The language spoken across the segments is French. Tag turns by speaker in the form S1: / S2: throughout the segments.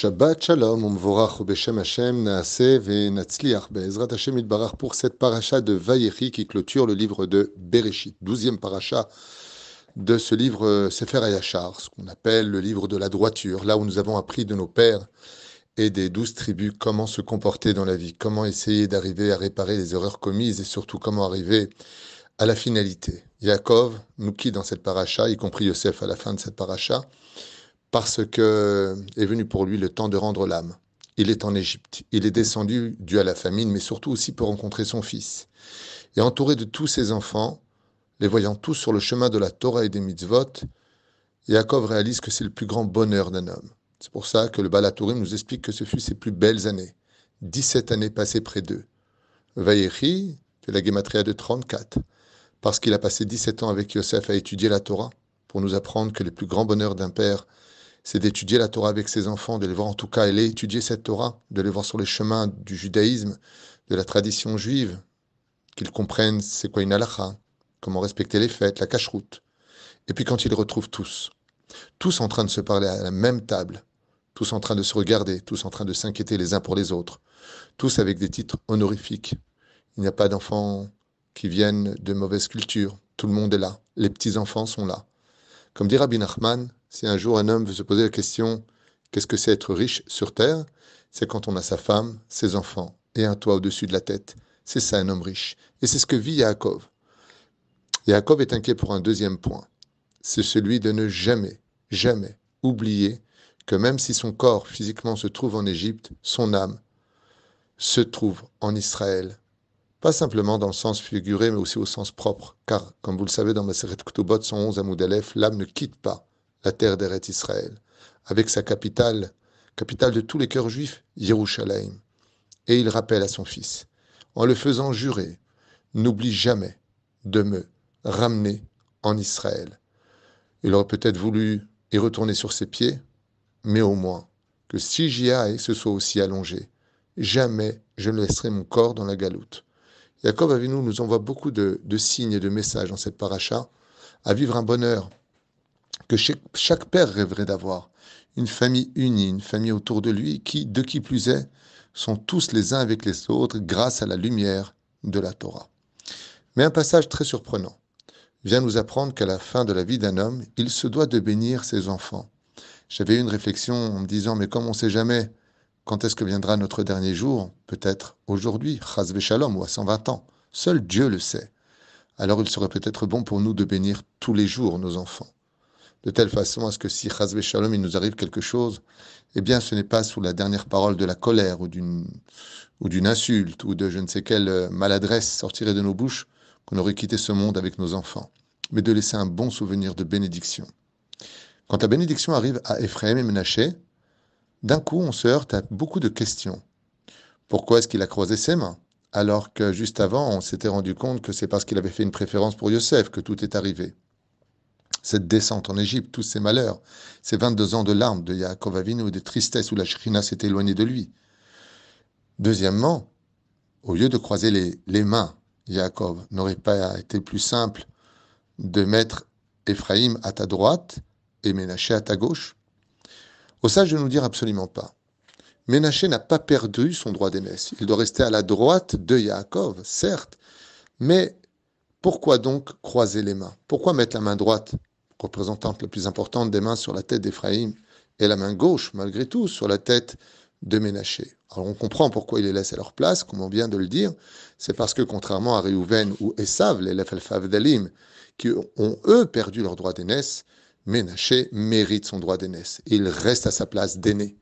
S1: Shabbat Shalom, Umvorach Beshem Hashem, Naaseh Venatzliach, Be'ezrat Hashem Itbarach pour cette paracha de Vayechi qui clôture le livre de Bereshit, douzième paracha de ce livre euh, Sefer Ayachar, ce qu'on appelle le livre de la droiture, là où nous avons appris de nos pères et des douze tribus comment se comporter dans la vie, comment essayer d'arriver à réparer les erreurs commises et surtout comment arriver à la finalité. Yaakov nous quitte dans cette paracha, y compris Yosef à la fin de cette paracha, parce que est venu pour lui le temps de rendre l'âme. Il est en Égypte. Il est descendu dû à la famine, mais surtout aussi pour rencontrer son fils. Et entouré de tous ses enfants, les voyant tous sur le chemin de la Torah et des mitzvot, Yaakov réalise que c'est le plus grand bonheur d'un homme. C'est pour ça que le Balatourim nous explique que ce fut ses plus belles années. 17 années passées près d'eux. Vayechi fait la Gematria de 34, parce qu'il a passé 17 ans avec Yosef à étudier la Torah, pour nous apprendre que le plus grand bonheur d'un père, c'est d'étudier la Torah avec ses enfants, de les voir en tout cas aller étudier cette Torah, de les voir sur les chemins du judaïsme, de la tradition juive, qu'ils comprennent c'est quoi une halakha, comment respecter les fêtes, la cacheroute. Et puis quand ils retrouvent tous, tous en train de se parler à la même table, tous en train de se regarder, tous en train de s'inquiéter les uns pour les autres, tous avec des titres honorifiques. Il n'y a pas d'enfants qui viennent de mauvaise culture, tout le monde est là, les petits-enfants sont là. Comme dit Rabbi Nachman, si un jour un homme veut se poser la question qu'est-ce que c'est être riche sur terre? C'est quand on a sa femme, ses enfants et un toit au-dessus de la tête. C'est ça un homme riche. Et c'est ce que vit Yaakov. Yaakov est inquiet pour un deuxième point. C'est celui de ne jamais, jamais oublier que même si son corps physiquement se trouve en Égypte, son âme se trouve en Israël. Pas simplement dans le sens figuré, mais aussi au sens propre. Car, comme vous le savez, dans ma Seret Ktubot 111 à Moudalef, l'âme ne quitte pas la terre d'Eret Israël, avec sa capitale, capitale de tous les cœurs juifs, Yerushalayim. Et il rappelle à son fils, en le faisant jurer, n'oublie jamais de me ramener en Israël. Il aurait peut-être voulu y retourner sur ses pieds, mais au moins que si j'y aille, ce soit aussi allongé. Jamais je ne laisserai mon corps dans la galoute. Jacob Avinu nous envoie beaucoup de, signes et de messages dans cette paracha à vivre un bonheur que chaque père rêverait d'avoir. Une famille unie, une famille autour de lui qui, de qui plus est, sont tous les uns avec les autres grâce à la lumière de la Torah. Mais un passage très surprenant vient nous apprendre qu'à la fin de la vie d'un homme, il se doit de bénir ses enfants. J'avais eu une réflexion en me disant, mais comme on ne sait jamais quand est-ce que viendra notre dernier jour, peut-être aujourd'hui, Chaz Shalom, ou à 120 ans, seul Dieu le sait. Alors il serait peut-être bon pour nous de bénir tous les jours nos enfants de telle façon à ce que si Chazvé Shalom il nous arrive quelque chose, eh bien ce n'est pas sous la dernière parole de la colère ou d'une ou d'une insulte ou de je ne sais quelle euh, maladresse sortirait de nos bouches qu'on aurait quitté ce monde avec nos enfants, mais de laisser un bon souvenir de bénédiction. Quand la bénédiction arrive à Ephraim et Menaché, d'un coup on se heurte à beaucoup de questions. Pourquoi est-ce qu'il a croisé ses mains alors que juste avant on s'était rendu compte que c'est parce qu'il avait fait une préférence pour Yosef que tout est arrivé? Cette descente en Égypte, tous ces malheurs, ces 22 ans de larmes de Yaakov Avinu et de tristesse où la Shrina s'est éloignée de lui. Deuxièmement, au lieu de croiser les, mains, Yaakov n'aurait pas été plus simple de mettre Ephraim à ta droite et Ménaché à ta gauche Au sage de nous dire absolument pas. Ménaché n'a pas perdu son droit d'aînesse. Il doit rester à la droite de Yaakov, certes, mais pourquoi donc croiser les mains? Pourquoi mettre la main droite représentante la plus importante des mains sur la tête d'Éphraïm, et la main gauche, malgré tout, sur la tête de Ménaché. Alors on comprend pourquoi il les laisse à leur place, comme on vient de le dire, c'est parce que contrairement à Réhouven ou Esav, les Lefel d'Alim, qui ont eux perdu leur droit d'aînesse, Ménaché mérite son droit d'aînesse. Il reste à sa place d'aîné.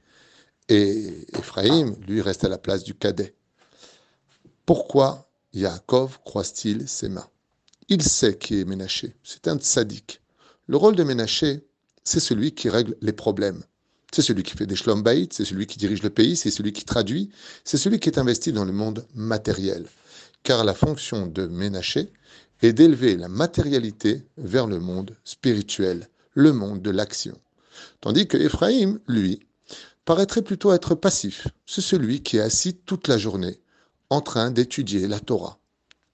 S1: Et Ephraim, lui, reste à la place du cadet. Pourquoi Yaakov croise-t-il ses mains? Il sait qui est Ménaché. C'est un sadique. Le rôle de Ménaché, c'est celui qui règle les problèmes. C'est celui qui fait des shlom c'est celui qui dirige le pays, c'est celui qui traduit, c'est celui qui est investi dans le monde matériel. Car la fonction de Ménaché est d'élever la matérialité vers le monde spirituel, le monde de l'action. Tandis que Ephraim, lui, paraîtrait plutôt être passif. C'est celui qui est assis toute la journée en train d'étudier la Torah.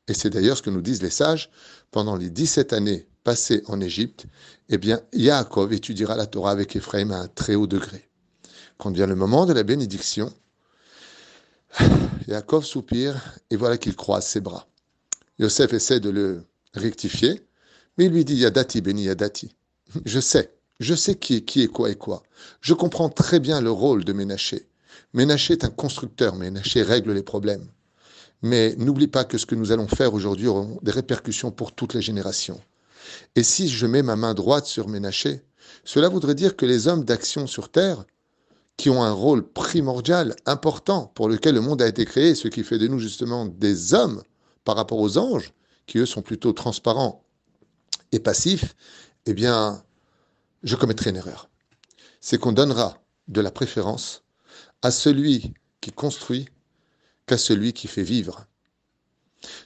S1: Et c'est d'ailleurs ce que nous disent les sages pendant les 17 années passé en Égypte, eh bien, Yaakov étudiera la Torah avec Ephraim à un très haut degré. quand vient le moment de la bénédiction, Yaakov soupire et voilà qu'il croise ses bras. Yosef essaie de le rectifier, mais il lui dit Yadati, béni Yadati. Je sais, je sais qui est qui est quoi et quoi. Je comprends très bien le rôle de Ménaché. Ménaché est un constructeur, Ménaché règle les problèmes. Mais n'oublie pas que ce que nous allons faire aujourd'hui aura des répercussions pour toutes les générations. Et si je mets ma main droite sur Ménaché, cela voudrait dire que les hommes d'action sur Terre, qui ont un rôle primordial, important, pour lequel le monde a été créé, ce qui fait de nous justement des hommes par rapport aux anges, qui eux sont plutôt transparents et passifs, eh bien, je commettrai une erreur. C'est qu'on donnera de la préférence à celui qui construit qu'à celui qui fait vivre.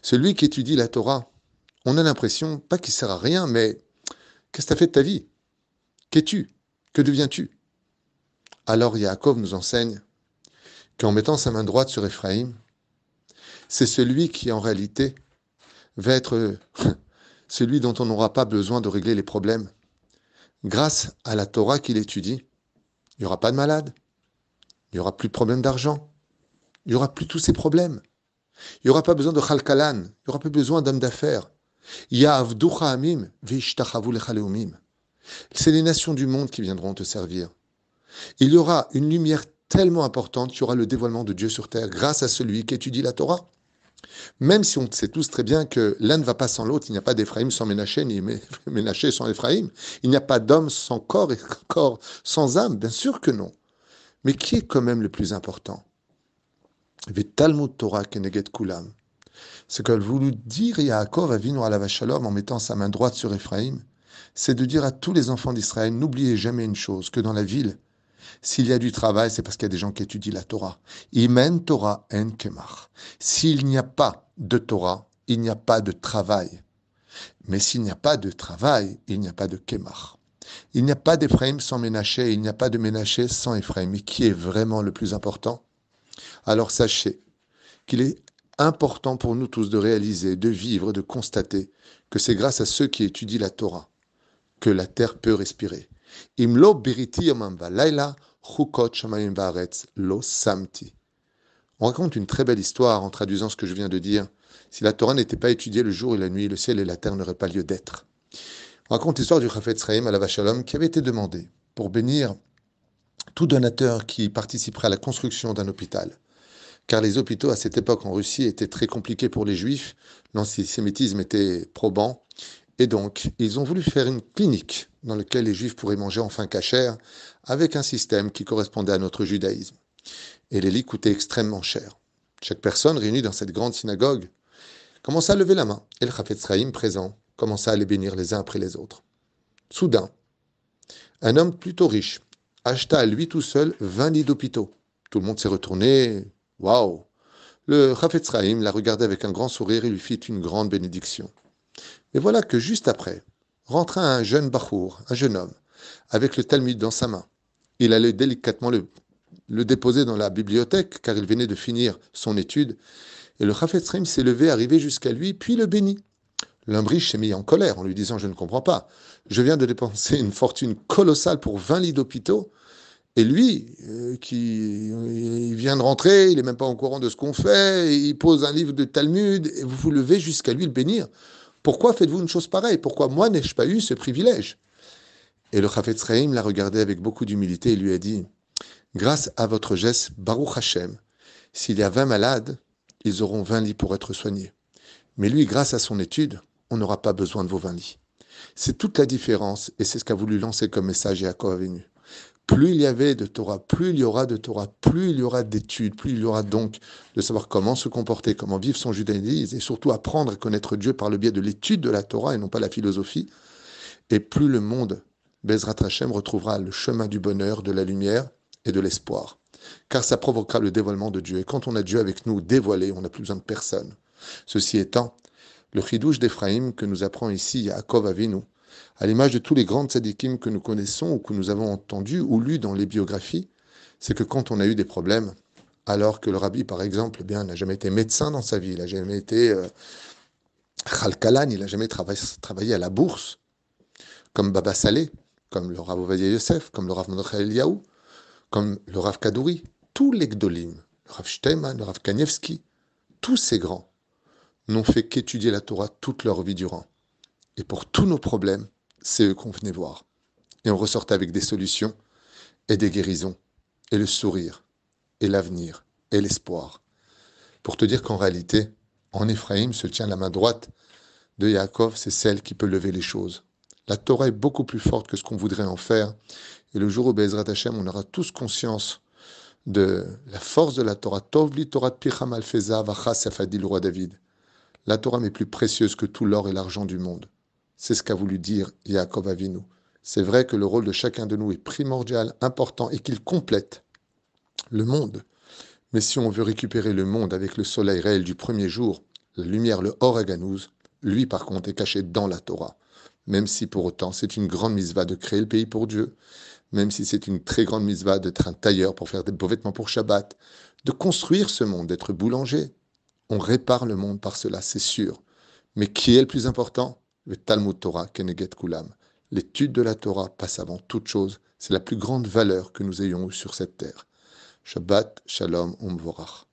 S1: Celui qui étudie la Torah, on a l'impression, pas qu'il sert à rien, mais qu'est-ce que tu as fait de ta vie? Qu'es-tu? Que deviens-tu? Alors Yaakov nous enseigne qu'en mettant sa main droite sur Ephraïm, c'est celui qui en réalité va être celui dont on n'aura pas besoin de régler les problèmes. Grâce à la Torah qu'il étudie, il n'y aura pas de malade, il n'y aura plus de problème d'argent, il n'y aura plus tous ces problèmes. Il n'y aura pas besoin de chalkalan, il n'y aura pas besoin d'hommes d'affaires. C'est les nations du monde qui viendront te servir. Il y aura une lumière tellement importante qu'il y aura le dévoilement de Dieu sur terre grâce à celui qui étudie la Torah. Même si on sait tous très bien que l'un ne va pas sans l'autre, il n'y a pas d'Éphraïm sans Ménaché, ni Ménaché sans Éphraïm. Il n'y a pas d'homme sans corps et corps sans âme, bien sûr que non. Mais qui est quand même le plus important? Talmud Torah Keneget Kulam. Ce qu'a voulu dire Yaakov à Vino la Shalom en mettant sa main droite sur Éphraïm, c'est de dire à tous les enfants d'Israël, n'oubliez jamais une chose, que dans la ville, s'il y a du travail, c'est parce qu'il y a des gens qui étudient la Torah. Imen Torah en kemach. S'il n'y a pas de Torah, il n'y a pas de travail. Mais s'il n'y a pas de travail, il n'y a pas de kemach. Il n'y a pas d'Ephraim sans Ménaché, il n'y a pas de Ménaché sans Ephraim. Mais qui est vraiment le plus important? Alors sachez qu'il est important pour nous tous de réaliser, de vivre, de constater que c'est grâce à ceux qui étudient la Torah que la terre peut respirer. Imlo lo samti. On raconte une très belle histoire en traduisant ce que je viens de dire. Si la Torah n'était pas étudiée le jour et la nuit, le ciel et la terre n'auraient pas lieu d'être. On raconte l'histoire du Chafetz Sraim à la Vachalom qui avait été demandé pour bénir tout donateur qui participerait à la construction d'un hôpital. Car les hôpitaux à cette époque en Russie étaient très compliqués pour les juifs, l'antisémitisme était probant et donc, ils ont voulu faire une clinique dans laquelle les juifs pourraient manger enfin cachère, avec un système qui correspondait à notre judaïsme. Et les lits coûtaient extrêmement cher. Chaque personne réunie dans cette grande synagogue commença à lever la main, et le Chafetz présent commença à les bénir les uns après les autres. Soudain, un homme plutôt riche acheta à lui tout seul 20 lits d'hôpitaux. Tout le monde s'est retourné. Waouh Le Chafetz l'a regardé avec un grand sourire et lui fit une grande bénédiction. Et voilà que juste après, rentra un jeune Bachour, un jeune homme, avec le Talmud dans sa main. Il allait délicatement le, déposer dans la bibliothèque, car il venait de finir son étude, et le Chafetz s'est levé, arrivé jusqu'à lui, puis le bénit. L'homme riche s'est mis en colère en lui disant Je ne comprends pas. Je viens de dépenser une fortune colossale pour 20 lits d'hôpitaux. Et lui, euh, qui il vient de rentrer, il n'est même pas au courant de ce qu'on fait, il pose un livre de Talmud, et vous vous levez jusqu'à lui le bénir. Pourquoi faites-vous une chose pareille? Pourquoi moi n'ai-je pas eu ce privilège? Et le Chafetz Chaim l'a regardé avec beaucoup d'humilité et lui a dit Grâce à votre geste, Baruch Hashem, s'il y a 20 malades, ils auront 20 lits pour être soignés. Mais lui, grâce à son étude, on n'aura pas besoin de vos 20 lits. C'est toute la différence et c'est ce qu'a voulu lancer comme message Yaakov Avenu. Plus il y avait de Torah, plus il y aura de Torah, plus il y aura d'études, plus il y aura donc de savoir comment se comporter, comment vivre son judaïsme et surtout apprendre à connaître Dieu par le biais de l'étude de la Torah et non pas la philosophie. Et plus le monde, Bezrat Hashem, retrouvera le chemin du bonheur, de la lumière et de l'espoir. Car ça provoquera le dévoilement de Dieu. Et quand on a Dieu avec nous dévoilé, on n'a plus besoin de personne. Ceci étant, le chidouche d'Ephraïm que nous apprend ici Yaakov Avinu, à l'image de tous les grands tzadikim que nous connaissons ou que nous avons entendus ou lus dans les biographies, c'est que quand on a eu des problèmes, alors que le rabbi, par exemple, eh bien, n'a jamais été médecin dans sa vie, il n'a jamais été euh, chalkalan, il n'a jamais travaillé, à la bourse, comme Baba Saleh, comme le Rav Ovadia Yosef, comme le Rav Mordechai Eliyahu. comme le Rav Kadouri, tous les Gdolim, le Rav Steinman, le Rav Kanievski, tous ces grands n'ont fait qu'étudier la Torah toute leur vie durant. Et pour tous nos problèmes, c'est eux qu'on venait voir. Et on ressortait avec des solutions et des guérisons, et le sourire, et l'avenir, et l'espoir. Pour te dire qu'en réalité, en Éphraïm se tient la main droite de Yaakov, c'est celle qui peut lever les choses. La Torah est beaucoup plus forte que ce qu'on voudrait en faire. Et le jour où Bezrat Hashem, on aura tous conscience de la force de la Torah. Tovli Torah Picham Alfeza Vachas le roi David. La Torah m'est plus précieuse que tout l'or et l'argent du monde. C'est ce qu'a voulu dire Yaakov Avinu. C'est vrai que le rôle de chacun de nous est primordial, important et qu'il complète le monde. Mais si on veut récupérer le monde avec le soleil réel du premier jour, la lumière, le Oraganouz, lui par contre est caché dans la Torah. Même si pour autant c'est une grande misva de créer le pays pour Dieu, même si c'est une très grande misva d'être un tailleur pour faire des beaux vêtements pour Shabbat, de construire ce monde, d'être boulanger. On répare le monde par cela, c'est sûr. Mais qui est le plus important? Le Talmud Torah, Keneget Kulam. L'étude de la Torah passe avant toute chose. C'est la plus grande valeur que nous ayons eue sur cette terre. Shabbat Shalom Umvorach.